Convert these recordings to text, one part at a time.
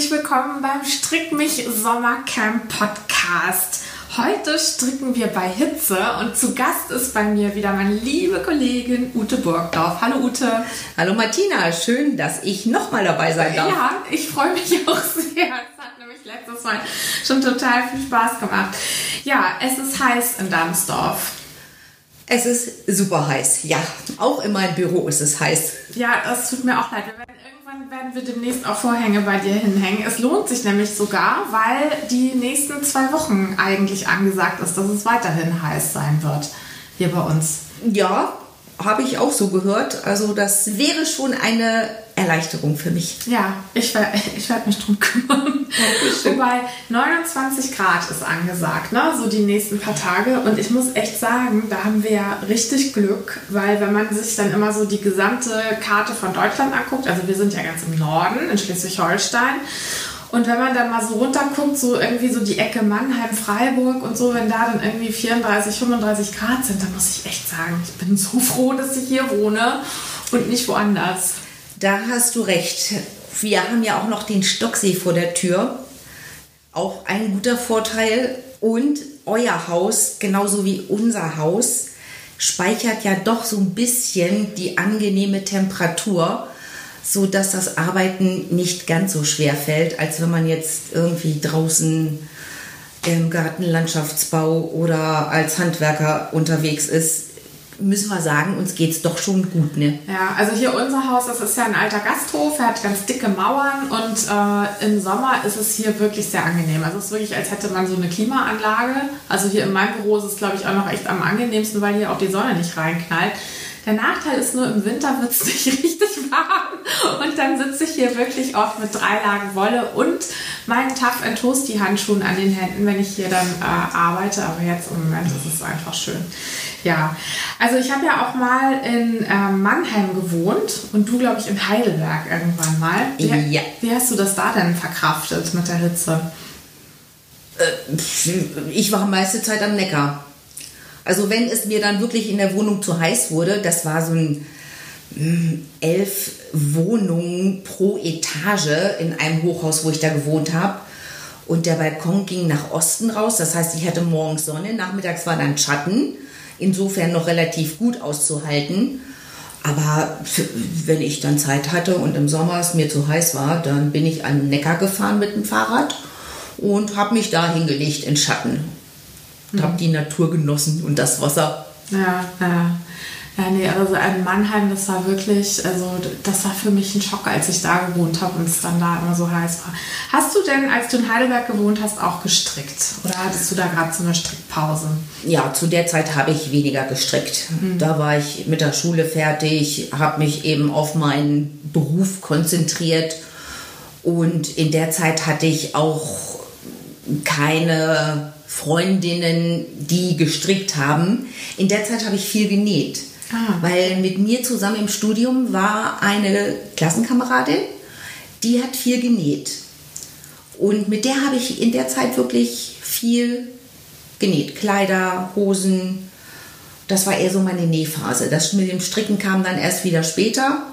herzlich willkommen beim Strick mich Sommercamp Podcast. Heute stricken wir bei Hitze und zu Gast ist bei mir wieder meine liebe Kollegin Ute Burgdorf. Hallo Ute. Hallo Martina, schön, dass ich nochmal dabei sein darf. Ja, ich freue mich auch sehr. Es hat nämlich letztes Mal schon total viel Spaß gemacht. Ja, es ist heiß in Darmsdorf. Es ist super heiß, ja. Auch in meinem Büro ist es heiß. Ja, das tut mir auch leid. Wir werden irgendwann werden wir demnächst auch Vorhänge bei dir hinhängen. Es lohnt sich nämlich sogar, weil die nächsten zwei Wochen eigentlich angesagt ist, dass es weiterhin heiß sein wird hier bei uns. Ja, habe ich auch so gehört. Also das wäre schon eine Erleichterung für mich. Ja, ich, wer- ich werde mich drum kümmern. Wobei 29 Grad ist angesagt, ne? so die nächsten paar Tage. Und ich muss echt sagen, da haben wir ja richtig Glück, weil wenn man sich dann immer so die gesamte Karte von Deutschland anguckt, also wir sind ja ganz im Norden, in Schleswig-Holstein. Und wenn man dann mal so runterguckt, so irgendwie so die Ecke Mannheim, Freiburg und so, wenn da dann irgendwie 34, 35 Grad sind, dann muss ich echt sagen, ich bin so froh, dass ich hier wohne und nicht woanders. Da hast du recht. Wir haben ja auch noch den Stocksee vor der Tür. Auch ein guter Vorteil. Und euer Haus, genauso wie unser Haus, speichert ja doch so ein bisschen die angenehme Temperatur, so dass das Arbeiten nicht ganz so schwer fällt, als wenn man jetzt irgendwie draußen im Gartenlandschaftsbau oder als Handwerker unterwegs ist. Müssen wir sagen, uns geht's doch schon gut, ne? Ja, also hier unser Haus, das ist ja ein alter Gasthof, er hat ganz dicke Mauern und äh, im Sommer ist es hier wirklich sehr angenehm. Also es ist wirklich, als hätte man so eine Klimaanlage. Also hier in meinem Büro ist es, glaube ich, auch noch echt am angenehmsten, weil hier auch die Sonne nicht reinknallt. Der Nachteil ist nur, im Winter wird es nicht richtig warm und dann sitze ich hier wirklich oft mit drei Lagen Wolle und meinen Tough and Toasty Handschuhen an den Händen, wenn ich hier dann äh, arbeite. Aber jetzt im Moment ist es einfach schön. Ja, also ich habe ja auch mal in ähm, Mannheim gewohnt und du, glaube ich, in Heidelberg irgendwann mal. Wie, Ja. Wie hast du das da denn verkraftet mit der Hitze? Ich war meiste Zeit am Neckar. Also wenn es mir dann wirklich in der Wohnung zu heiß wurde, das war so ein mm, elf Wohnungen pro Etage in einem Hochhaus, wo ich da gewohnt habe. Und der Balkon ging nach Osten raus. Das heißt, ich hatte morgens Sonne, nachmittags war dann Schatten. Insofern noch relativ gut auszuhalten. Aber wenn ich dann Zeit hatte und im Sommer es mir zu heiß war, dann bin ich an den Neckar gefahren mit dem Fahrrad und habe mich da hingelegt in Schatten. Und habe die Natur genossen und das Wasser. Ja, ja. Ja, nee, also in Mannheim, das war wirklich, also das war für mich ein Schock, als ich da gewohnt habe und es dann da immer so heiß war. Hast du denn, als du in Heidelberg gewohnt hast, auch gestrickt? Oder hattest du da gerade so eine Strickpause? Ja, zu der Zeit habe ich weniger gestrickt. Da war ich mit der Schule fertig, habe mich eben auf meinen Beruf konzentriert und in der Zeit hatte ich auch keine Freundinnen, die gestrickt haben. In der Zeit habe ich viel genäht. Ah. Weil mit mir zusammen im Studium war eine Klassenkameradin, die hat viel genäht. Und mit der habe ich in der Zeit wirklich viel genäht. Kleider, Hosen. Das war eher so meine Nähphase. Das mit dem Stricken kam dann erst wieder später.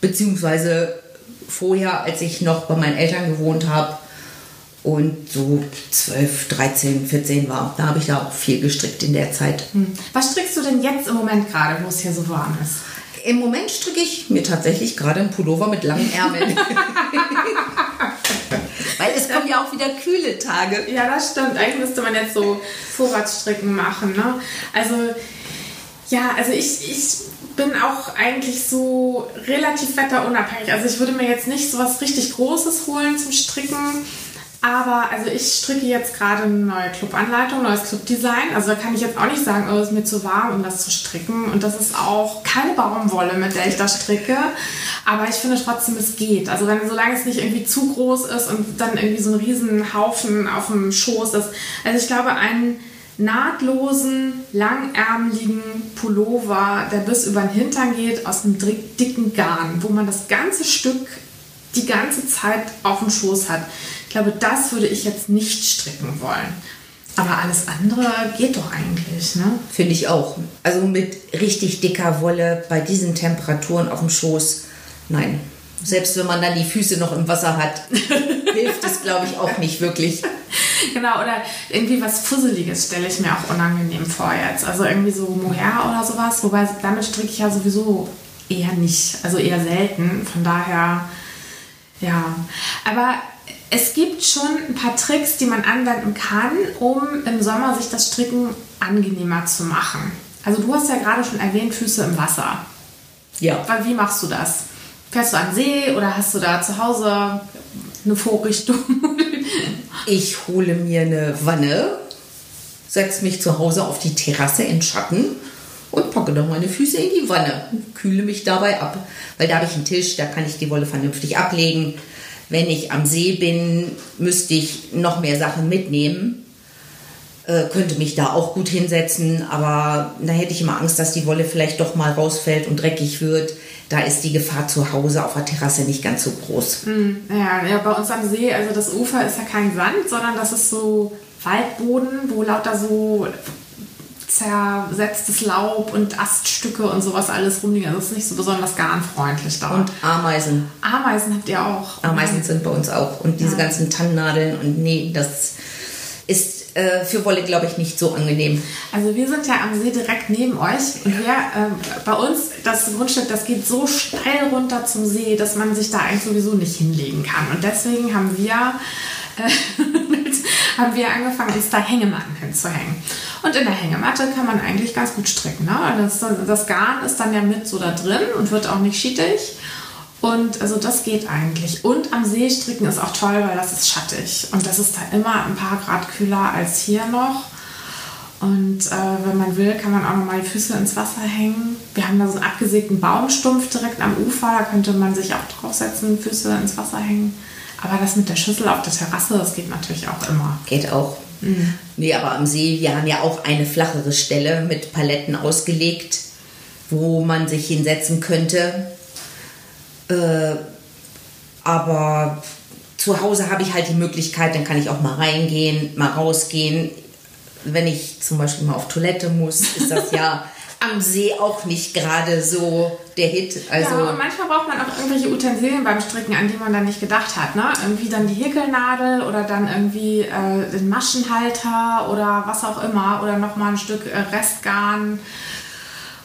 Beziehungsweise vorher, als ich noch bei meinen Eltern gewohnt habe und so 12, 13, 14 war. Da habe ich da auch viel gestrickt in der Zeit. Was strickst du denn jetzt im Moment gerade, wo es hier so warm ist? Im Moment stricke ich mir tatsächlich gerade einen Pullover mit langen Ärmeln. Weil es kommen ja auch wieder kühle Tage. Ja, das stimmt. Eigentlich müsste man jetzt so Vorratsstricken machen. Ne? Also, ja, also ich, ich bin auch eigentlich so relativ wetterunabhängig. Also ich würde mir jetzt nicht so was richtig Großes holen zum Stricken. Aber also ich stricke jetzt gerade eine neue Clubanleitung, neues Clubdesign. Also da kann ich jetzt auch nicht sagen, oh, es ist mir zu warm, um das zu stricken. Und das ist auch keine Baumwolle, mit der ich das stricke. Aber ich finde trotzdem, es geht. Also wenn, solange es nicht irgendwie zu groß ist und dann irgendwie so ein riesen Haufen auf dem Schoß ist. Also ich glaube, einen nahtlosen, langärmeligen Pullover, der bis über den Hintern geht, aus einem dick- dicken Garn, wo man das ganze Stück die ganze Zeit auf dem Schoß hat. Ich glaube, das würde ich jetzt nicht stricken wollen. Aber alles andere geht doch eigentlich, ne? Finde ich auch. Also mit richtig dicker Wolle bei diesen Temperaturen auf dem Schoß, nein. Selbst wenn man dann die Füße noch im Wasser hat, hilft es, glaube ich, auch nicht wirklich. Genau, oder irgendwie was Fusseliges stelle ich mir auch unangenehm vor jetzt. Also irgendwie so Mohair oder sowas. Wobei damit stricke ich ja sowieso eher nicht, also eher selten. Von daher, ja. Aber es gibt schon ein paar Tricks, die man anwenden kann, um im Sommer sich das Stricken angenehmer zu machen. Also du hast ja gerade schon erwähnt, Füße im Wasser. Ja. Wie machst du das? Fährst du an See oder hast du da zu Hause eine Vorrichtung? ich hole mir eine Wanne, setze mich zu Hause auf die Terrasse in Schatten und packe dann meine Füße in die Wanne. Kühle mich dabei ab. Weil da habe ich einen Tisch, da kann ich die Wolle vernünftig ablegen. Wenn ich am See bin, müsste ich noch mehr Sachen mitnehmen. Äh, könnte mich da auch gut hinsetzen, aber da hätte ich immer Angst, dass die Wolle vielleicht doch mal rausfällt und dreckig wird. Da ist die Gefahr zu Hause auf der Terrasse nicht ganz so groß. Mm, ja, ja, bei uns am See, also das Ufer ist ja kein Sand, sondern das ist so Waldboden, wo lauter so zersetztes Laub und Aststücke und sowas alles rumliegen. Also es ist nicht so besonders garnfreundlich da. Und Ameisen. Ameisen habt ihr auch. Ameisen sind bei uns auch. Und diese ja. ganzen Tannennadeln und nee, das ist äh, für Wolle, glaube ich, nicht so angenehm. Also wir sind ja am See direkt neben euch und wir, äh, bei uns, das Grundstück, das geht so steil runter zum See, dass man sich da eigentlich sowieso nicht hinlegen kann. Und deswegen haben wir, äh, haben wir angefangen, uns da Hängematten hinzuhängen. Und in der Hängematte kann man eigentlich ganz gut stricken. Ne? Das, das Garn ist dann ja mit so da drin und wird auch nicht schietig. Und also das geht eigentlich. Und am See stricken ist auch toll, weil das ist schattig. Und das ist da immer ein paar Grad kühler als hier noch. Und äh, wenn man will, kann man auch nochmal die Füße ins Wasser hängen. Wir haben da so einen abgesägten Baumstumpf direkt am Ufer. Da könnte man sich auch draufsetzen, Füße ins Wasser hängen. Aber das mit der Schüssel auf der Terrasse, das geht natürlich auch immer. Geht auch. Mhm. Nee, aber am See, wir haben ja auch eine flachere Stelle mit Paletten ausgelegt, wo man sich hinsetzen könnte. Äh, aber zu Hause habe ich halt die Möglichkeit, dann kann ich auch mal reingehen, mal rausgehen. Wenn ich zum Beispiel mal auf Toilette muss, ist das ja am See auch nicht gerade so der Hit. Also ja, und manchmal braucht man auch irgendwelche Utensilien beim Stricken, an die man dann nicht gedacht hat. Ne? Irgendwie dann die Häkelnadel oder dann irgendwie äh, den Maschenhalter oder was auch immer oder nochmal ein Stück äh, Restgarn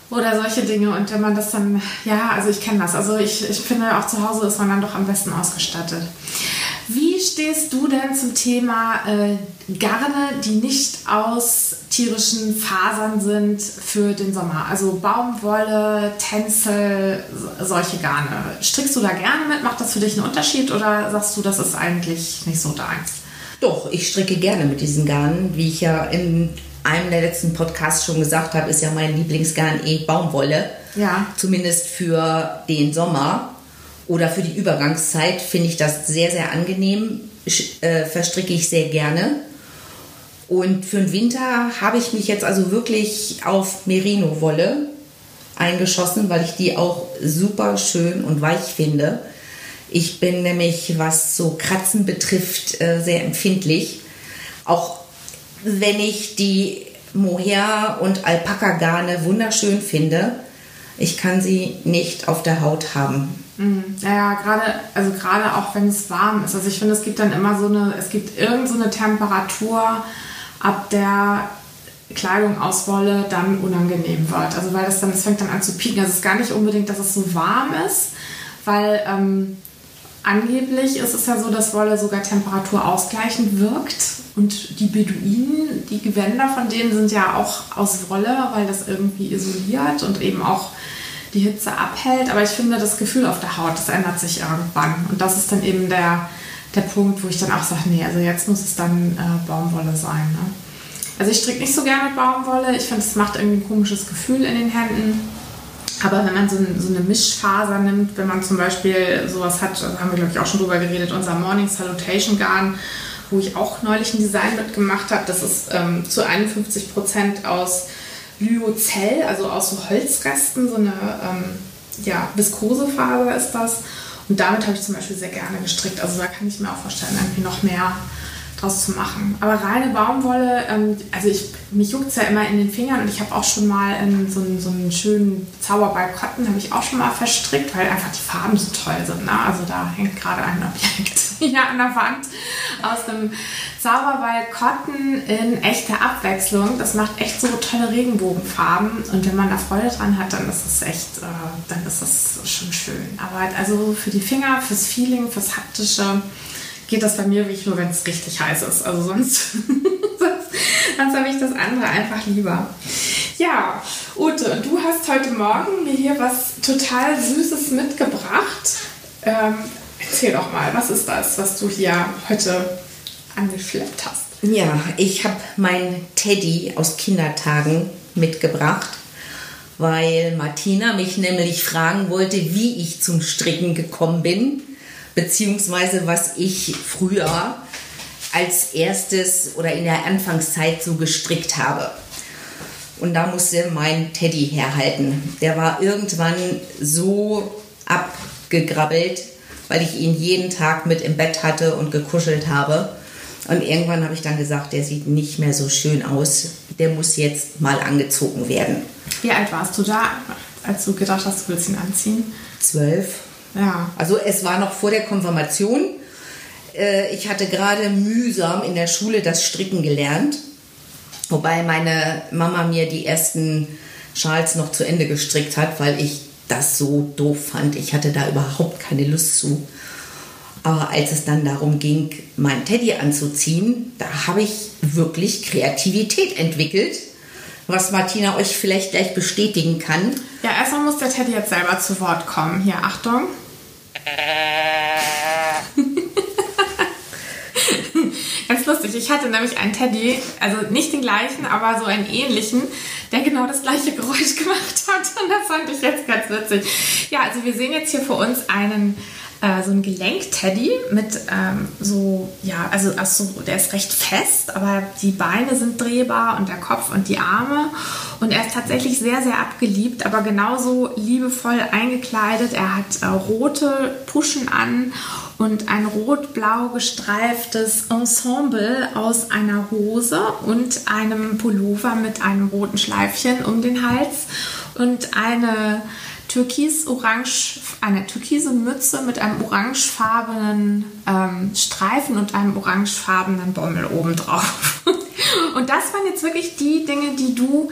oder solche Dinge. Und wenn man das dann, ja, also ich kenne das. Also ich, ich finde, auch zu Hause ist man dann doch am besten ausgestattet. Wie stehst du denn zum Thema äh, Garne, die nicht aus tierischen Fasern sind für den Sommer? Also Baumwolle, Tänzel, solche Garne. Strickst du da gerne mit? Macht das für dich einen Unterschied oder sagst du, das ist eigentlich nicht so deins? Doch, ich stricke gerne mit diesen Garnen. Wie ich ja in einem der letzten Podcasts schon gesagt habe, ist ja mein Lieblingsgarn eh Baumwolle. Ja. Zumindest für den Sommer oder für die Übergangszeit finde ich das sehr, sehr angenehm. Äh, verstricke ich sehr gerne. Und für den Winter habe ich mich jetzt also wirklich auf Merino-Wolle eingeschossen, weil ich die auch super schön und weich finde. Ich bin nämlich, was so Kratzen betrifft, äh, sehr empfindlich. Auch wenn ich die Mohair- und Alpaka-Garne wunderschön finde, ich kann sie nicht auf der Haut haben. Mhm. Ja, gerade, also gerade auch wenn es warm ist. Also ich finde, es gibt dann immer so eine, es gibt irgendeine so Temperatur, ab der Kleidung aus Wolle dann unangenehm wird. Also weil das dann, es fängt dann an zu pieken. Also es ist gar nicht unbedingt, dass es so warm ist, weil ähm, angeblich ist es ja so, dass Wolle sogar temperaturausgleichend wirkt. Und die Beduinen, die Gewänder von denen sind ja auch aus Wolle, weil das irgendwie isoliert und eben auch die Hitze abhält. Aber ich finde, das Gefühl auf der Haut, das ändert sich irgendwann. Und das ist dann eben der, der Punkt, wo ich dann auch sage, nee, also jetzt muss es dann äh, Baumwolle sein. Ne? Also ich stricke nicht so gerne Baumwolle. Ich finde, es macht irgendwie ein komisches Gefühl in den Händen. Aber wenn man so, so, eine Mischfaser nimmt, wenn man zum Beispiel sowas hat, da haben wir glaube ich auch schon drüber geredet, unser Morning Salutation Garn, wo ich auch neulich ein Design mitgemacht habe, das ist ähm, zu 51 Prozent aus Lyocell, also aus so Holzresten, so eine ähm, ja, Viskosefaser ist das. Und damit habe ich zum Beispiel sehr gerne gestrickt. Also da kann ich mir auch vorstellen, irgendwie noch mehr draus zu machen. Aber reine Baumwolle, ähm, also ich, mich juckt es ja immer in den Fingern und ich habe auch schon mal so, einen, so einen schönen Zauberball Cotton, habe ich auch schon mal verstrickt, weil einfach die Farben so toll sind. Ne? Also da hängt gerade ein Objekt hier an der Wand aus dem Zauberball Cotton in echter Abwechslung. Das macht echt so tolle Regenbogenfarben und wenn man da Freude dran hat, dann ist es echt, äh, dann ist das schon schön. Aber also für die Finger, fürs Feeling, fürs Haptische, geht das bei mir wirklich nur, wenn es richtig heiß ist. Also sonst, sonst, sonst habe ich das andere einfach lieber. Ja, Ute, du hast heute Morgen mir hier was total Süßes mitgebracht. Ähm, erzähl doch mal, was ist das, was du hier heute angeschleppt hast? Ja, ich habe meinen Teddy aus Kindertagen mitgebracht, weil Martina mich nämlich fragen wollte, wie ich zum Stricken gekommen bin beziehungsweise was ich früher als erstes oder in der Anfangszeit so gestrickt habe. Und da musste mein Teddy herhalten. Der war irgendwann so abgegrabbelt, weil ich ihn jeden Tag mit im Bett hatte und gekuschelt habe. Und irgendwann habe ich dann gesagt, der sieht nicht mehr so schön aus. Der muss jetzt mal angezogen werden. Wie alt warst du da, als du gedacht hast, du willst ihn anziehen? Zwölf. Ja. Also es war noch vor der Konfirmation. Äh, ich hatte gerade mühsam in der Schule das Stricken gelernt, wobei meine Mama mir die ersten Schals noch zu Ende gestrickt hat, weil ich das so doof fand. Ich hatte da überhaupt keine Lust zu. Aber als es dann darum ging, meinen Teddy anzuziehen, da habe ich wirklich Kreativität entwickelt, was Martina euch vielleicht gleich bestätigen kann. Ja, erstmal muss der Teddy jetzt selber zu Wort kommen. Hier, Achtung. Ganz Ich hatte nämlich einen Teddy, also nicht den gleichen, aber so einen ähnlichen, der genau das gleiche Geräusch gemacht hat. Und das fand ich jetzt ganz witzig. Ja, also wir sehen jetzt hier vor uns einen äh, so ein Gelenkteddy mit ähm, so, ja, also, also der ist recht fest, aber die Beine sind drehbar und der Kopf und die Arme. Und er ist tatsächlich sehr, sehr abgeliebt, aber genauso liebevoll eingekleidet. Er hat äh, rote Puschen an und ein rot-blau gestreiftes Ensemble aus einer Hose und einem Pullover mit einem roten Schleifchen um den Hals und eine türkis-orange, eine türkise Mütze mit einem orangefarbenen ähm, Streifen und einem orangefarbenen Bommel obendrauf. und das waren jetzt wirklich die Dinge, die du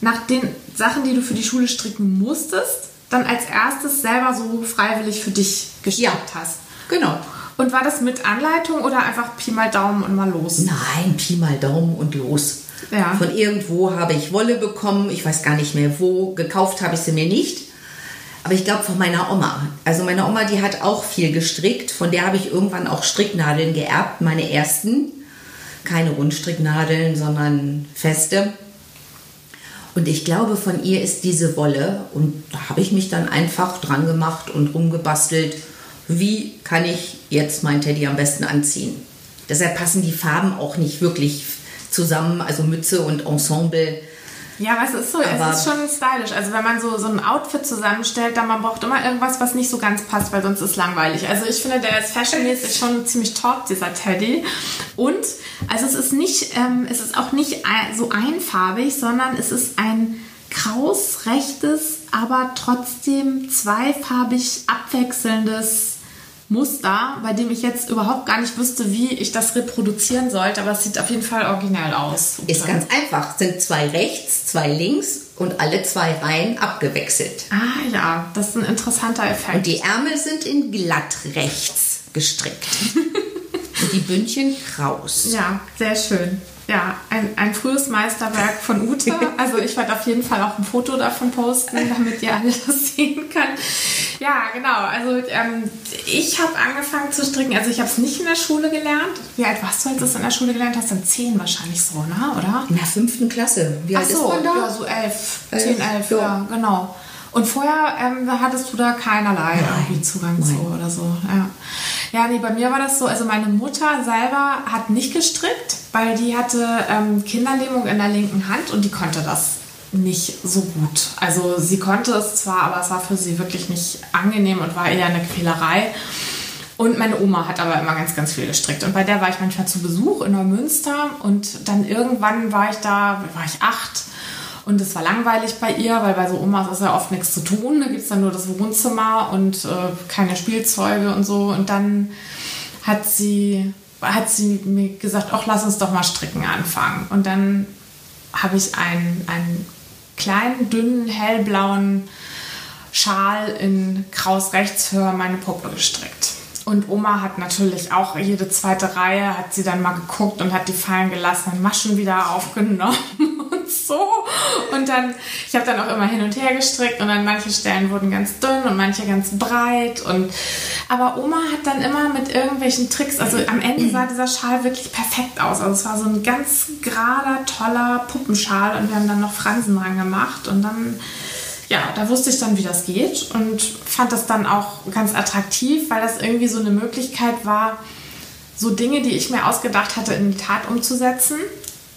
nach den Sachen, die du für die Schule stricken musstest, dann als erstes selber so freiwillig für dich gestrickt ja, hast. Genau. Und war das mit Anleitung oder einfach Pi mal Daumen und mal los? Nein, Pi mal Daumen und los. Ja. Von irgendwo habe ich Wolle bekommen, ich weiß gar nicht mehr wo. Gekauft habe ich sie mir nicht. Aber ich glaube von meiner Oma. Also meine Oma, die hat auch viel gestrickt. Von der habe ich irgendwann auch Stricknadeln geerbt, meine ersten. Keine Rundstricknadeln, sondern feste. Und ich glaube, von ihr ist diese Wolle. Und da habe ich mich dann einfach dran gemacht und rumgebastelt. Wie kann ich jetzt mein Teddy am besten anziehen? Deshalb passen die Farben auch nicht wirklich zusammen. Also Mütze und Ensemble ja, aber es ist so, aber es ist schon stylisch. Also wenn man so, so ein Outfit zusammenstellt, dann man braucht immer irgendwas, was nicht so ganz passt, weil sonst ist es langweilig. Also ich finde, der ist fashionmäßig schon ziemlich top, dieser Teddy. Und, also es ist nicht, ähm, es ist auch nicht so einfarbig, sondern es ist ein kraus, rechtes, aber trotzdem zweifarbig abwechselndes Muster, bei dem ich jetzt überhaupt gar nicht wüsste, wie ich das reproduzieren sollte, aber es sieht auf jeden Fall originell aus. Ist ganz einfach. Sind zwei rechts, zwei links und alle zwei Reihen abgewechselt. Ah ja, das ist ein interessanter Effekt. Und die Ärmel sind in glatt rechts gestrickt. und die Bündchen kraus. Ja, sehr schön. Ja, ein, ein frühes Meisterwerk von Ute. Also ich werde auf jeden Fall auch ein Foto davon posten, damit ihr alle das sehen könnt. Ja, genau. Also ähm, ich habe angefangen zu stricken. Also ich habe es nicht in der Schule gelernt. Wie alt warst du, als du es in der Schule gelernt hast? Dann zehn wahrscheinlich so, ne? Oder? In der fünften Klasse. Wie Ach alt so, ist man da? Ja, so elf. elf zehn, elf, ja. ja, genau. Und vorher ähm, hattest du da keinerlei Nein. irgendwie Zugang Nein. zu oder so. Ja. ja, nee, bei mir war das so. Also meine Mutter selber hat nicht gestrickt, weil die hatte ähm, Kinderlähmung in der linken Hand und die konnte das nicht so gut. Also sie konnte es zwar, aber es war für sie wirklich nicht angenehm und war eher eine Quälerei. Und meine Oma hat aber immer ganz, ganz viel gestrickt. Und bei der war ich manchmal zu Besuch in Neumünster. Und dann irgendwann war ich da, war ich acht. Und es war langweilig bei ihr, weil bei so Omas ist ja oft nichts zu tun. Da gibt es dann nur das Wohnzimmer und äh, keine Spielzeuge und so. Und dann hat sie, hat sie mir gesagt, ach, lass uns doch mal stricken anfangen. Und dann habe ich einen, einen kleinen, dünnen, hellblauen Schal in Kraus rechts für meine Puppe gestrickt. Und Oma hat natürlich auch jede zweite Reihe, hat sie dann mal geguckt und hat die fallen gelassen, dann Maschen wieder aufgenommen und so. Und dann, ich habe dann auch immer hin und her gestrickt und dann manche Stellen wurden ganz dünn und manche ganz breit. Und, aber Oma hat dann immer mit irgendwelchen Tricks, also am Ende sah dieser Schal wirklich perfekt aus. Also es war so ein ganz gerader, toller Puppenschal und wir haben dann noch Fransen dran gemacht und dann ja, da wusste ich dann, wie das geht und fand das dann auch ganz attraktiv, weil das irgendwie so eine Möglichkeit war, so Dinge, die ich mir ausgedacht hatte, in die Tat umzusetzen,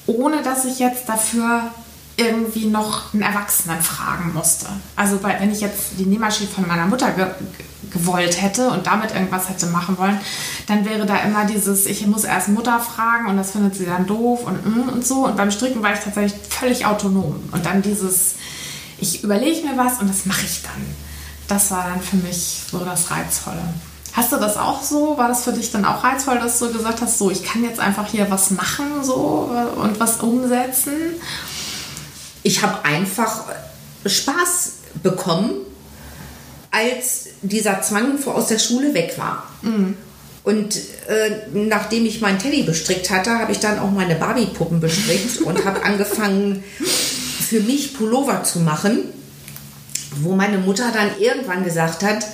ohne dass ich jetzt dafür irgendwie noch einen Erwachsenen fragen musste. Also bei, wenn ich jetzt die Nähmaschine von meiner Mutter ge gewollt hätte und damit irgendwas hätte machen wollen, dann wäre da immer dieses, ich muss erst Mutter fragen und das findet sie dann doof und, mm, und so. Und beim Stricken war ich tatsächlich völlig autonom. Und dann dieses, ich überlege mir was und das mache ich dann. Das war dann für mich so das Reizvolle. Hast du das auch so? War das für dich dann auch reizvoll, dass du gesagt hast, so ich kann jetzt einfach hier was machen so und was umsetzen? Ich habe einfach Spaß bekommen, als dieser Zwang aus der Schule weg war. Mhm. Und äh, nachdem ich meinen Teddy bestrickt hatte, habe ich dann auch meine Barbie-Puppen bestrickt und habe angefangen, für mich Pullover zu machen, wo meine Mutter dann irgendwann gesagt hat,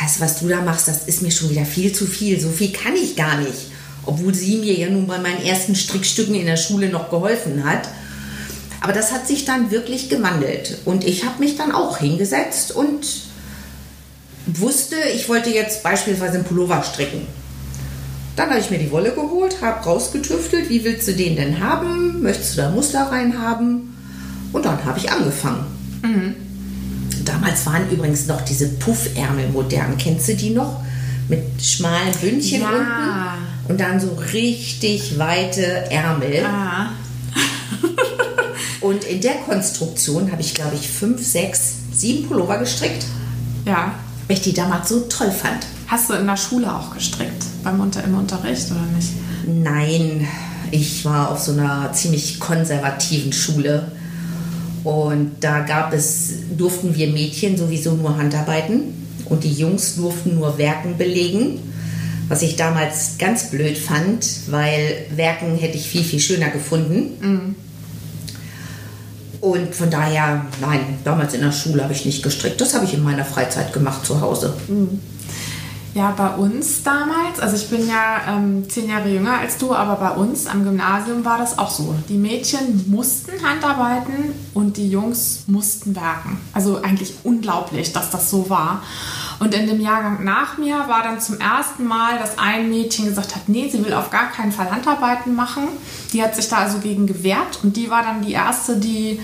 weißt du, was du da machst, das ist mir schon wieder viel zu viel, so viel kann ich gar nicht. Obwohl sie mir ja nun bei meinen ersten Strickstücken in der Schule noch geholfen hat. Aber das hat sich dann wirklich gewandelt. Und ich habe mich dann auch hingesetzt und wusste, ich wollte jetzt beispielsweise einen Pullover stricken. Dann habe ich mir die Wolle geholt, habe rausgetüftelt, wie willst du den denn haben? Möchtest du da Muster rein haben? Und dann habe ich angefangen. Mhm. Damals waren übrigens noch diese Puffärmel modern. Kennst du die noch? Mit schmalen Bündchen ja. unten und dann so richtig weite Ärmel. Ah. und in der Konstruktion habe ich, glaube ich, fünf, sechs, sieben Pullover gestrickt. Ja. Weil ich die damals so toll fand. Hast du in der Schule auch gestrickt? Beim Unter im Unterricht oder nicht? Nein, ich war auf so einer ziemlich konservativen Schule. Und da gab es, durften wir Mädchen sowieso nur Handarbeiten und die Jungs durften nur Werken belegen. Was ich damals ganz blöd fand, weil Werken hätte ich viel, viel schöner gefunden. Mhm. Und von daher, nein, damals in der Schule habe ich nicht gestrickt. Das habe ich in meiner Freizeit gemacht zu Hause. Mhm. Ja, bei uns damals, also ich bin ja ähm, zehn Jahre jünger als du, aber bei uns am Gymnasium war das auch so. Die Mädchen mussten Handarbeiten und die Jungs mussten werken. Also eigentlich unglaublich, dass das so war. Und in dem Jahrgang nach mir war dann zum ersten Mal, dass ein Mädchen gesagt hat, nee, sie will auf gar keinen Fall Handarbeiten machen. Die hat sich da also gegen gewehrt und die war dann die erste, die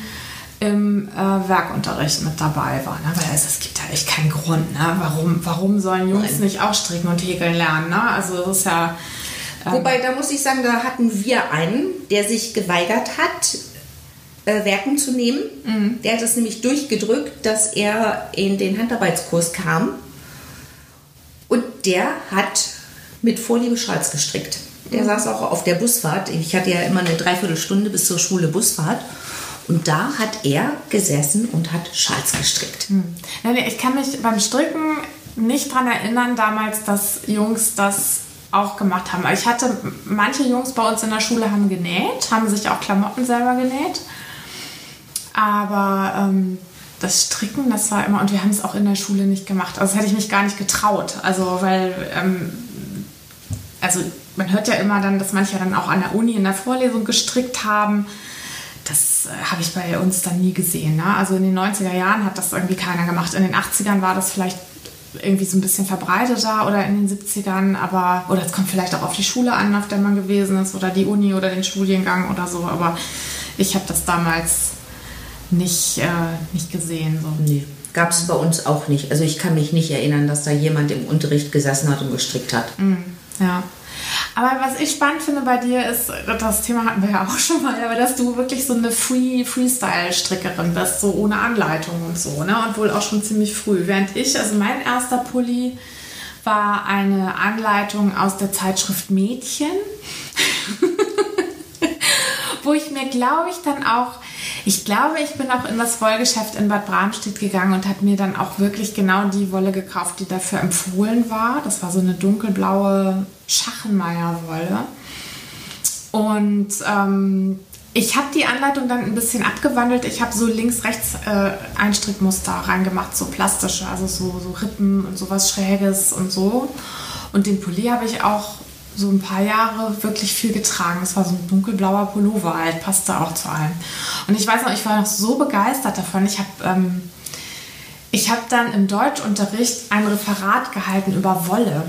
im äh, Werkunterricht mit dabei war. Ne? Weil also, es gibt ja echt keinen Grund. Ne? Warum, warum sollen Jungs Nein. nicht auch stricken und häkeln lernen? Ne? Also das ist ja... Ähm Wobei, da muss ich sagen, da hatten wir einen, der sich geweigert hat, äh, Werken zu nehmen. Mhm. Der hat es nämlich durchgedrückt, dass er in den Handarbeitskurs kam. Und der hat mit Vorliebe Schals gestrickt. Der mhm. saß auch auf der Busfahrt. Ich hatte ja immer eine Dreiviertelstunde bis zur Schule Busfahrt. Und da hat er gesessen und hat Schals gestrickt. Hm. Ich kann mich beim Stricken nicht daran erinnern damals, dass Jungs das auch gemacht haben. Ich hatte, manche Jungs bei uns in der Schule haben genäht, haben sich auch Klamotten selber genäht. Aber ähm, das Stricken, das war immer, und wir haben es auch in der Schule nicht gemacht. Also das hätte ich mich gar nicht getraut. Also, weil, ähm, also man hört ja immer dann, dass manche dann auch an der Uni in der Vorlesung gestrickt haben das äh, habe ich bei uns dann nie gesehen. Ne? Also in den 90er Jahren hat das irgendwie keiner gemacht. In den 80ern war das vielleicht irgendwie so ein bisschen verbreiteter oder in den 70ern, aber, oder es kommt vielleicht auch auf die Schule an, auf der man gewesen ist, oder die Uni oder den Studiengang oder so, aber ich habe das damals nicht, äh, nicht gesehen. So. Nee. Gab es bei uns auch nicht. Also ich kann mich nicht erinnern, dass da jemand im Unterricht gesessen hat und gestrickt hat. Ja. Aber was ich spannend finde bei dir ist, das Thema hatten wir ja auch schon mal, aber dass du wirklich so eine Free, Freestyle-Strickerin bist, so ohne Anleitung und so, ne? Und wohl auch schon ziemlich früh. Während ich, also mein erster Pulli war eine Anleitung aus der Zeitschrift Mädchen, wo ich mir, glaube ich, dann auch ich glaube, ich bin auch in das Wollgeschäft in Bad Bramstedt gegangen und habe mir dann auch wirklich genau die Wolle gekauft, die dafür empfohlen war. Das war so eine dunkelblaue Schachenmeier-Wolle. Und ähm, ich habe die Anleitung dann ein bisschen abgewandelt. Ich habe so links-rechts äh, Einstrickmuster reingemacht, so plastische, also so, so Rippen und sowas Schräges und so. Und den Pulli habe ich auch so ein paar Jahre wirklich viel getragen. Es war so ein dunkelblauer Pullover halt, passte auch zu allem. Und ich weiß noch, ich war noch so begeistert davon. Ich habe ähm, hab dann im Deutschunterricht ein Referat gehalten über Wolle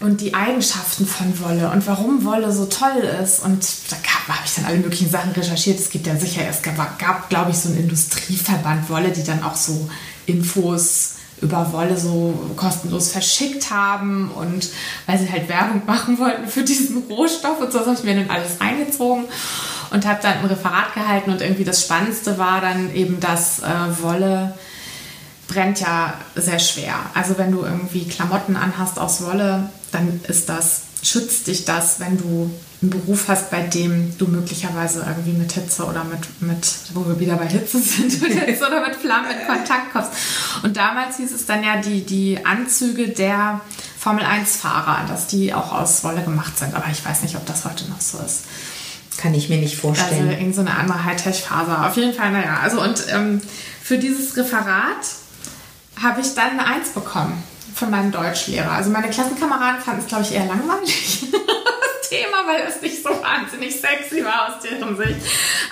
und die Eigenschaften von Wolle und warum Wolle so toll ist. Und da habe ich dann alle möglichen Sachen recherchiert. Es gibt ja sicher, es gab, gab glaube ich, so einen Industrieverband Wolle, die dann auch so Infos über Wolle so kostenlos verschickt haben und weil sie halt Werbung machen wollten für diesen Rohstoff und so habe ich mir dann alles reingezogen und habe dann ein Referat gehalten und irgendwie das Spannendste war dann eben, dass äh, Wolle brennt ja sehr schwer. Also wenn du irgendwie Klamotten anhast aus Wolle, dann ist das, schützt dich das, wenn du einen Beruf hast, bei dem du möglicherweise irgendwie mit Hitze oder mit, mit wo wir wieder bei Hitze sind, mit Hitze oder mit Flammen in Kontakt kommst. Und damals hieß es dann ja, die, die Anzüge der Formel-1-Fahrer, dass die auch aus Wolle gemacht sind. Aber ich weiß nicht, ob das heute noch so ist. Kann ich mir nicht vorstellen. Also irgendeine so andere Hightech-Faser. Auf jeden Fall, naja. Also und ähm, für dieses Referat habe ich dann eine Eins bekommen von meinem Deutschlehrer. Also meine Klassenkameraden fanden es, glaube ich, eher langweilig. Thema, weil es nicht so wahnsinnig sexy war aus deren Sicht.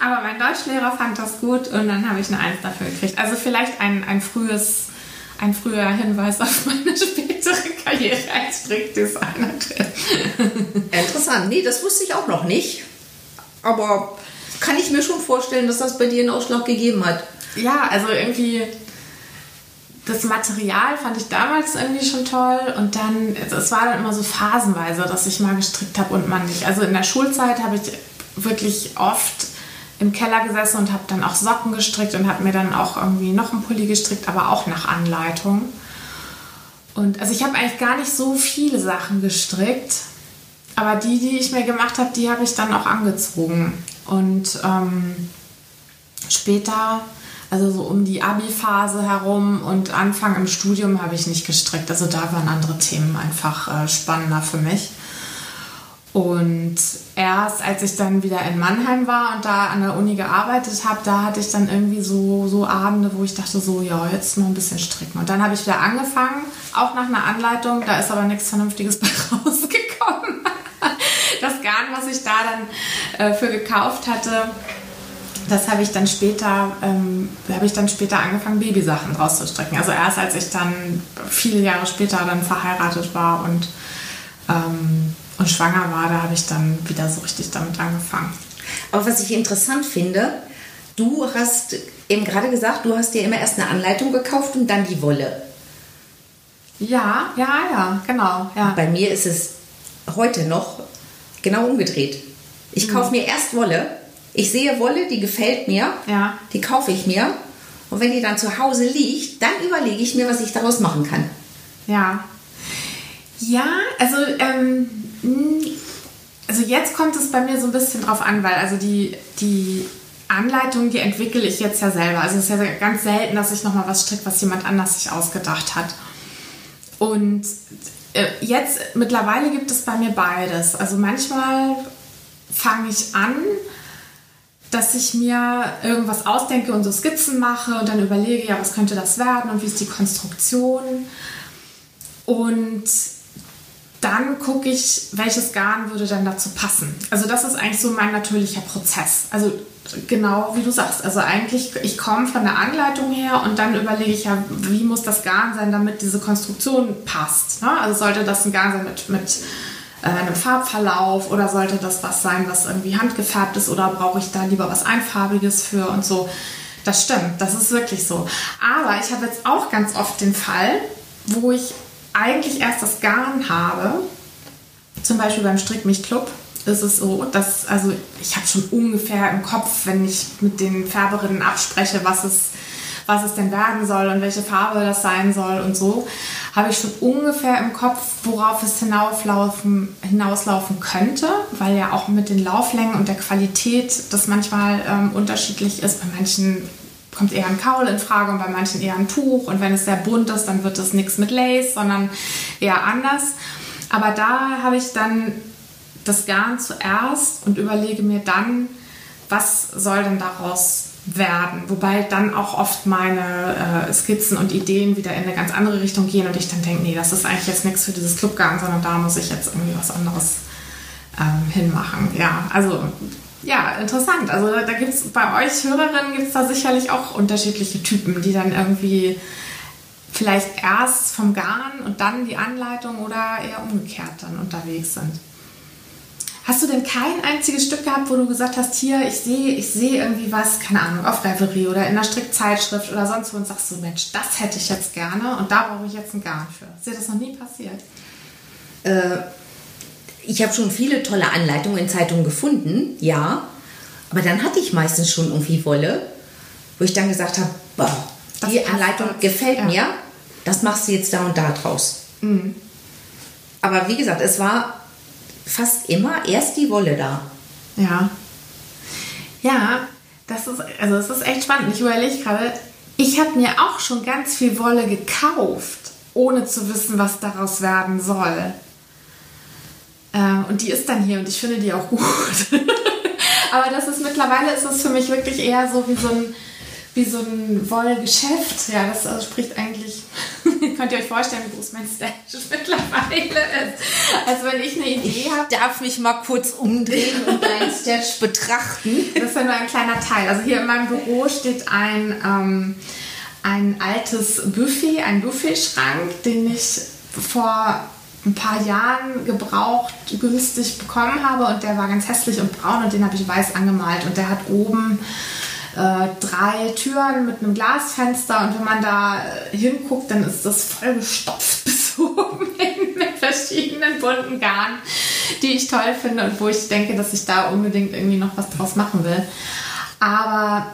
Aber mein Deutschlehrer fand das gut und dann habe ich eine Eins dafür gekriegt. Also vielleicht ein, ein frühes ein früher Hinweis auf meine spätere Karriere als Strickdesignerin. Interessant. Nee, das wusste ich auch noch nicht. Aber kann ich mir schon vorstellen, dass das bei dir einen Ausschlag gegeben hat. Ja, also irgendwie das Material fand ich damals irgendwie schon toll und dann, es war dann immer so phasenweise, dass ich mal gestrickt habe und man nicht. Also in der Schulzeit habe ich wirklich oft im Keller gesessen und habe dann auch Socken gestrickt und habe mir dann auch irgendwie noch einen Pulli gestrickt, aber auch nach Anleitung. Und also ich habe eigentlich gar nicht so viele Sachen gestrickt, aber die, die ich mir gemacht habe, die habe ich dann auch angezogen. Und ähm, später also so um die Abi-Phase herum und Anfang im Studium habe ich nicht gestrickt. Also da waren andere Themen einfach äh, spannender für mich. Und erst als ich dann wieder in Mannheim war und da an der Uni gearbeitet habe, da hatte ich dann irgendwie so, so Abende, wo ich dachte, so, ja, jetzt noch ein bisschen stricken. Und dann habe ich wieder angefangen, auch nach einer Anleitung, da ist aber nichts Vernünftiges bei rausgekommen. Das Garn, was ich da dann äh, für gekauft hatte, das habe ich dann später, ähm, habe ich dann später angefangen, Babysachen draus zu stricken. Also erst als ich dann viele Jahre später dann verheiratet war und, ähm, und schwanger war, da habe ich dann wieder so richtig damit angefangen. Aber was ich interessant finde, du hast eben gerade gesagt, du hast dir immer erst eine Anleitung gekauft und dann die Wolle. Ja, ja, ja, genau. Ja. Bei mir ist es heute noch genau umgedreht. Ich kaufe mhm. mir erst Wolle ich sehe Wolle, die gefällt mir, ja. die kaufe ich mir. Und wenn die dann zu Hause liegt, dann überlege ich mir, was ich daraus machen kann. Ja. Ja, also, ähm, also jetzt kommt es bei mir so ein bisschen drauf an, weil also die, die Anleitung, die entwickle ich jetzt ja selber. Also es ist ja ganz selten, dass ich nochmal was stricke, was jemand anders sich ausgedacht hat. Und äh, jetzt mittlerweile gibt es bei mir beides. Also manchmal fange ich an dass ich mir irgendwas ausdenke und so Skizzen mache und dann überlege, ja, was könnte das werden und wie ist die Konstruktion. Und dann gucke ich, welches Garn würde dann dazu passen. Also das ist eigentlich so mein natürlicher Prozess. Also genau wie du sagst. Also eigentlich, ich komme von der Anleitung her und dann überlege ich ja, wie muss das Garn sein, damit diese Konstruktion passt. Ne? Also sollte das ein Garn sein mit, mit einem Farbverlauf oder sollte das was sein, was irgendwie handgefärbt ist oder brauche ich da lieber was Einfarbiges für und so. Das stimmt, das ist wirklich so. Aber ich habe jetzt auch ganz oft den Fall, wo ich eigentlich erst das Garn habe, zum Beispiel beim Strickmich-Club ist es so, dass, also ich habe schon ungefähr im Kopf, wenn ich mit den Färberinnen abspreche, was es, was es denn werden soll und welche Farbe das sein soll und so, habe ich schon ungefähr im Kopf, worauf es hinauslaufen, hinauslaufen könnte, weil ja auch mit den Lauflängen und der Qualität das manchmal ähm, unterschiedlich ist. Bei manchen kommt eher ein Kaul in Frage und bei manchen eher ein Tuch. Und wenn es sehr bunt ist, dann wird es nichts mit Lace, sondern eher anders. Aber da habe ich dann das Garn zuerst und überlege mir dann, was soll denn daraus werden. Wobei dann auch oft meine äh, Skizzen und Ideen wieder in eine ganz andere Richtung gehen und ich dann denke, nee, das ist eigentlich jetzt nichts für dieses Clubgarn, sondern da muss ich jetzt irgendwie was anderes ähm, hinmachen. Ja, also ja, interessant. Also da gibt es bei euch Hörerinnen gibt es da sicherlich auch unterschiedliche Typen, die dann irgendwie vielleicht erst vom Garn und dann die Anleitung oder eher umgekehrt dann unterwegs sind. Hast du denn kein einziges Stück gehabt, wo du gesagt hast, hier, ich sehe ich sehe irgendwie was, keine Ahnung, auf Reverie oder in einer Strickzeitschrift oder sonst wo und sagst so, Mensch, das hätte ich jetzt gerne und da brauche ich jetzt ein Garn für. Ist dir das noch nie passiert? Äh, ich habe schon viele tolle Anleitungen in Zeitungen gefunden, ja. Aber dann hatte ich meistens schon irgendwie Wolle, wo ich dann gesagt habe, boah, die Anleitung das. gefällt ja. mir, das machst du jetzt da und da draus. Mhm. Aber wie gesagt, es war fast immer erst die Wolle da. Ja. Ja, das ist, also es ist echt spannend. Ich überlege gerade, ich habe mir auch schon ganz viel Wolle gekauft, ohne zu wissen, was daraus werden soll. Äh, und die ist dann hier und ich finde die auch gut. Aber das ist mittlerweile ist es für mich wirklich eher so wie so ein wie so ein Wollgeschäft. Ja, das also spricht eigentlich, könnt ihr euch vorstellen, wie groß mein Stash mittlerweile ist. Also wenn ich eine Idee habe. Darf mich mal kurz umdrehen und deinen Stash betrachten. Das ist ja nur ein kleiner Teil. Also hier in meinem Büro steht ein, ähm, ein altes Buffet, ein Buffetschrank, den ich vor ein paar Jahren gebraucht, günstig bekommen habe und der war ganz hässlich und braun und den habe ich weiß angemalt und der hat oben äh, drei Türen mit einem Glasfenster und wenn man da äh, hinguckt, dann ist das voll gestopft bis oben hin mit verschiedenen bunten Garnen, die ich toll finde und wo ich denke, dass ich da unbedingt irgendwie noch was draus machen will. Aber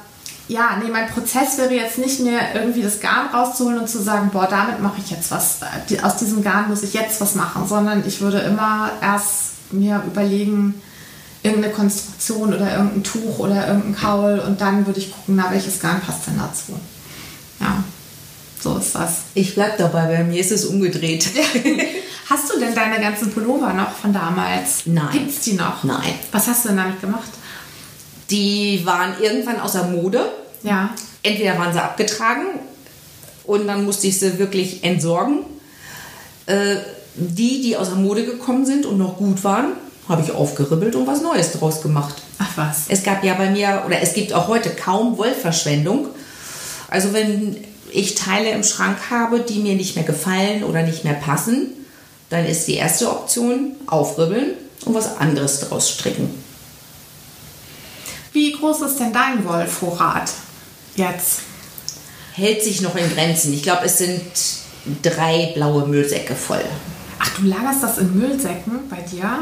ja, nee, mein Prozess wäre jetzt nicht mehr irgendwie das Garn rauszuholen und zu sagen, boah, damit mache ich jetzt was. Aus diesem Garn muss ich jetzt was machen, sondern ich würde immer erst mir überlegen, irgendeine Konstruktion oder irgendein Tuch oder irgendein Kaul und dann würde ich gucken, na, welches Garn passt denn dazu. Ja, so ist das. Ich bleib dabei, bei mir ist es umgedreht. hast du denn deine ganzen Pullover noch von damals? Nein. Gibt's die noch? Nein. Was hast du denn damit gemacht? Die waren irgendwann außer Mode. Ja. Entweder waren sie abgetragen und dann musste ich sie wirklich entsorgen. Äh, die, die außer Mode gekommen sind und noch gut waren, habe ich aufgeribbelt und was Neues draus gemacht. Ach was. Es gab ja bei mir, oder es gibt auch heute kaum Wollverschwendung. Also wenn ich Teile im Schrank habe, die mir nicht mehr gefallen oder nicht mehr passen, dann ist die erste Option aufribbeln und was anderes draus stricken. Wie groß ist denn dein Wollvorrat jetzt? Hält sich noch in Grenzen. Ich glaube, es sind drei blaue Müllsäcke voll. Ach, du lagerst das in Müllsäcken bei dir?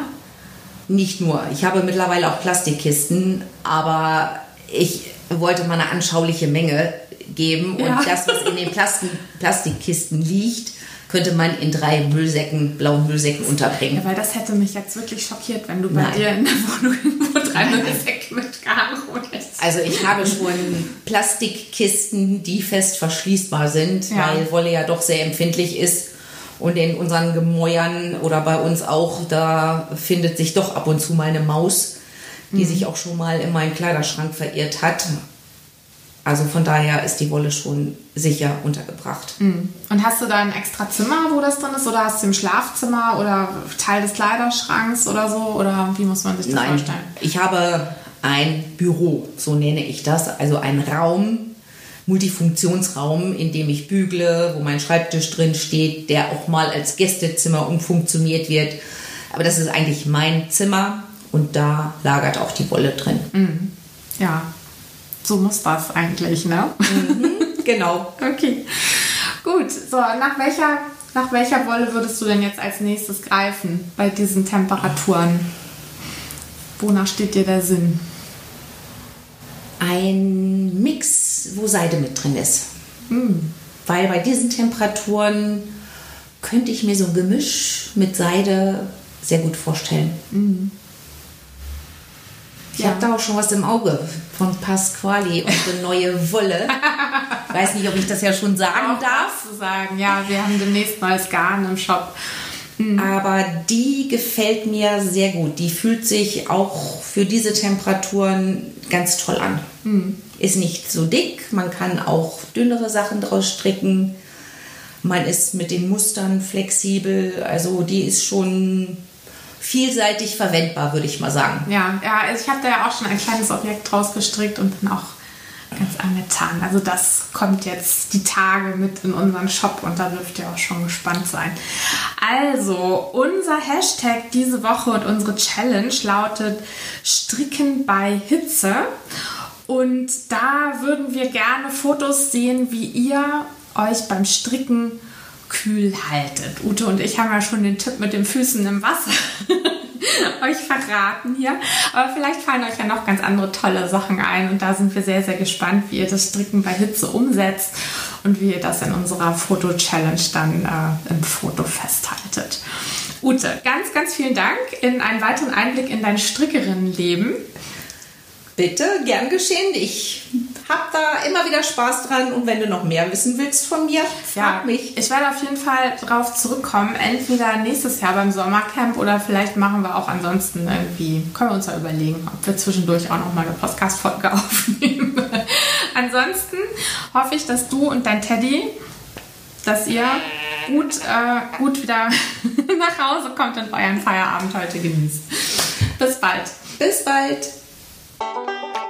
Nicht nur. Ich habe mittlerweile auch Plastikkisten, aber ich wollte mal eine anschauliche Menge geben ja. und das, was in den Plastik Plastikkisten liegt, könnte man in drei Müllsäcken, blauen Müllsäcken unterbringen. Ja, weil das hätte mich jetzt wirklich schockiert, wenn du bei Nein. dir in der Wohnung irgendwo drei Müllsäcke mit Garn holst. Also ich habe schon Plastikkisten, die fest verschließbar sind, ja. weil Wolle ja doch sehr empfindlich ist und in unseren Gemäuern oder bei uns auch, da findet sich doch ab und zu mal eine Maus, die mhm. sich auch schon mal in meinen Kleiderschrank verirrt hat. Also von daher ist die Wolle schon sicher untergebracht. Mhm. Und hast du da ein extra Zimmer, wo das drin ist? Oder hast du im Schlafzimmer oder Teil des Kleiderschranks oder so? Oder wie muss man sich das Nein, vorstellen? Ich habe ein Büro, so nenne ich das. Also ein Raum, Multifunktionsraum, in dem ich bügle, wo mein Schreibtisch drin steht, der auch mal als Gästezimmer umfunktioniert wird. Aber das ist eigentlich mein Zimmer und da lagert auch die Wolle drin. Mhm. Ja, so muss das eigentlich, ne? Mhm, genau. okay. Gut, so, nach welcher, nach welcher Wolle würdest du denn jetzt als nächstes greifen bei diesen Temperaturen? Wonach steht dir der Sinn? Ein Mix, wo Seide mit drin ist. Mhm. Weil bei diesen Temperaturen könnte ich mir so ein Gemisch mit Seide sehr gut vorstellen. Mhm. Ich ja. habe da auch schon was im Auge von Pasquali, unsere neue Wolle. Weiß nicht, ob ich das ja schon sagen auch darf. Zu sagen, ja, wir haben demnächst neues Garn im Shop. Mhm. Aber die gefällt mir sehr gut. Die fühlt sich auch für diese Temperaturen ganz toll an. Mhm. Ist nicht so dick, man kann auch dünnere Sachen draus stricken. Man ist mit den Mustern flexibel. Also die ist schon vielseitig verwendbar, würde ich mal sagen. Ja, ja also ich habe da ja auch schon ein kleines Objekt draus gestrickt und bin auch ganz angetan. Also das kommt jetzt die Tage mit in unseren Shop und da dürft ihr auch schon gespannt sein. Also, unser Hashtag diese Woche und unsere Challenge lautet Stricken bei Hitze. Und da würden wir gerne Fotos sehen, wie ihr euch beim Stricken kühl haltet. Ute und ich haben ja schon den Tipp mit den Füßen im Wasser euch verraten hier. Aber vielleicht fallen euch ja noch ganz andere tolle Sachen ein und da sind wir sehr, sehr gespannt, wie ihr das Stricken bei Hitze umsetzt und wie ihr das in unserer Foto-Challenge dann äh, im Foto festhaltet. Ute, ganz, ganz vielen Dank in einen weiteren Einblick in dein Strickerinnenleben. Bitte, gern geschehen. Ich habe da immer wieder Spaß dran und wenn du noch mehr wissen willst von mir, frag ja, mich. Ich werde auf jeden Fall darauf zurückkommen, entweder nächstes Jahr beim Sommercamp oder vielleicht machen wir auch ansonsten irgendwie, können wir uns ja überlegen, ob wir zwischendurch auch noch mal eine Podcast-Folge aufnehmen. ansonsten hoffe ich, dass du und dein Teddy, dass ihr gut, äh, gut wieder nach Hause kommt und euren Feierabend heute genießt. Bis bald. Bis bald. Thank you.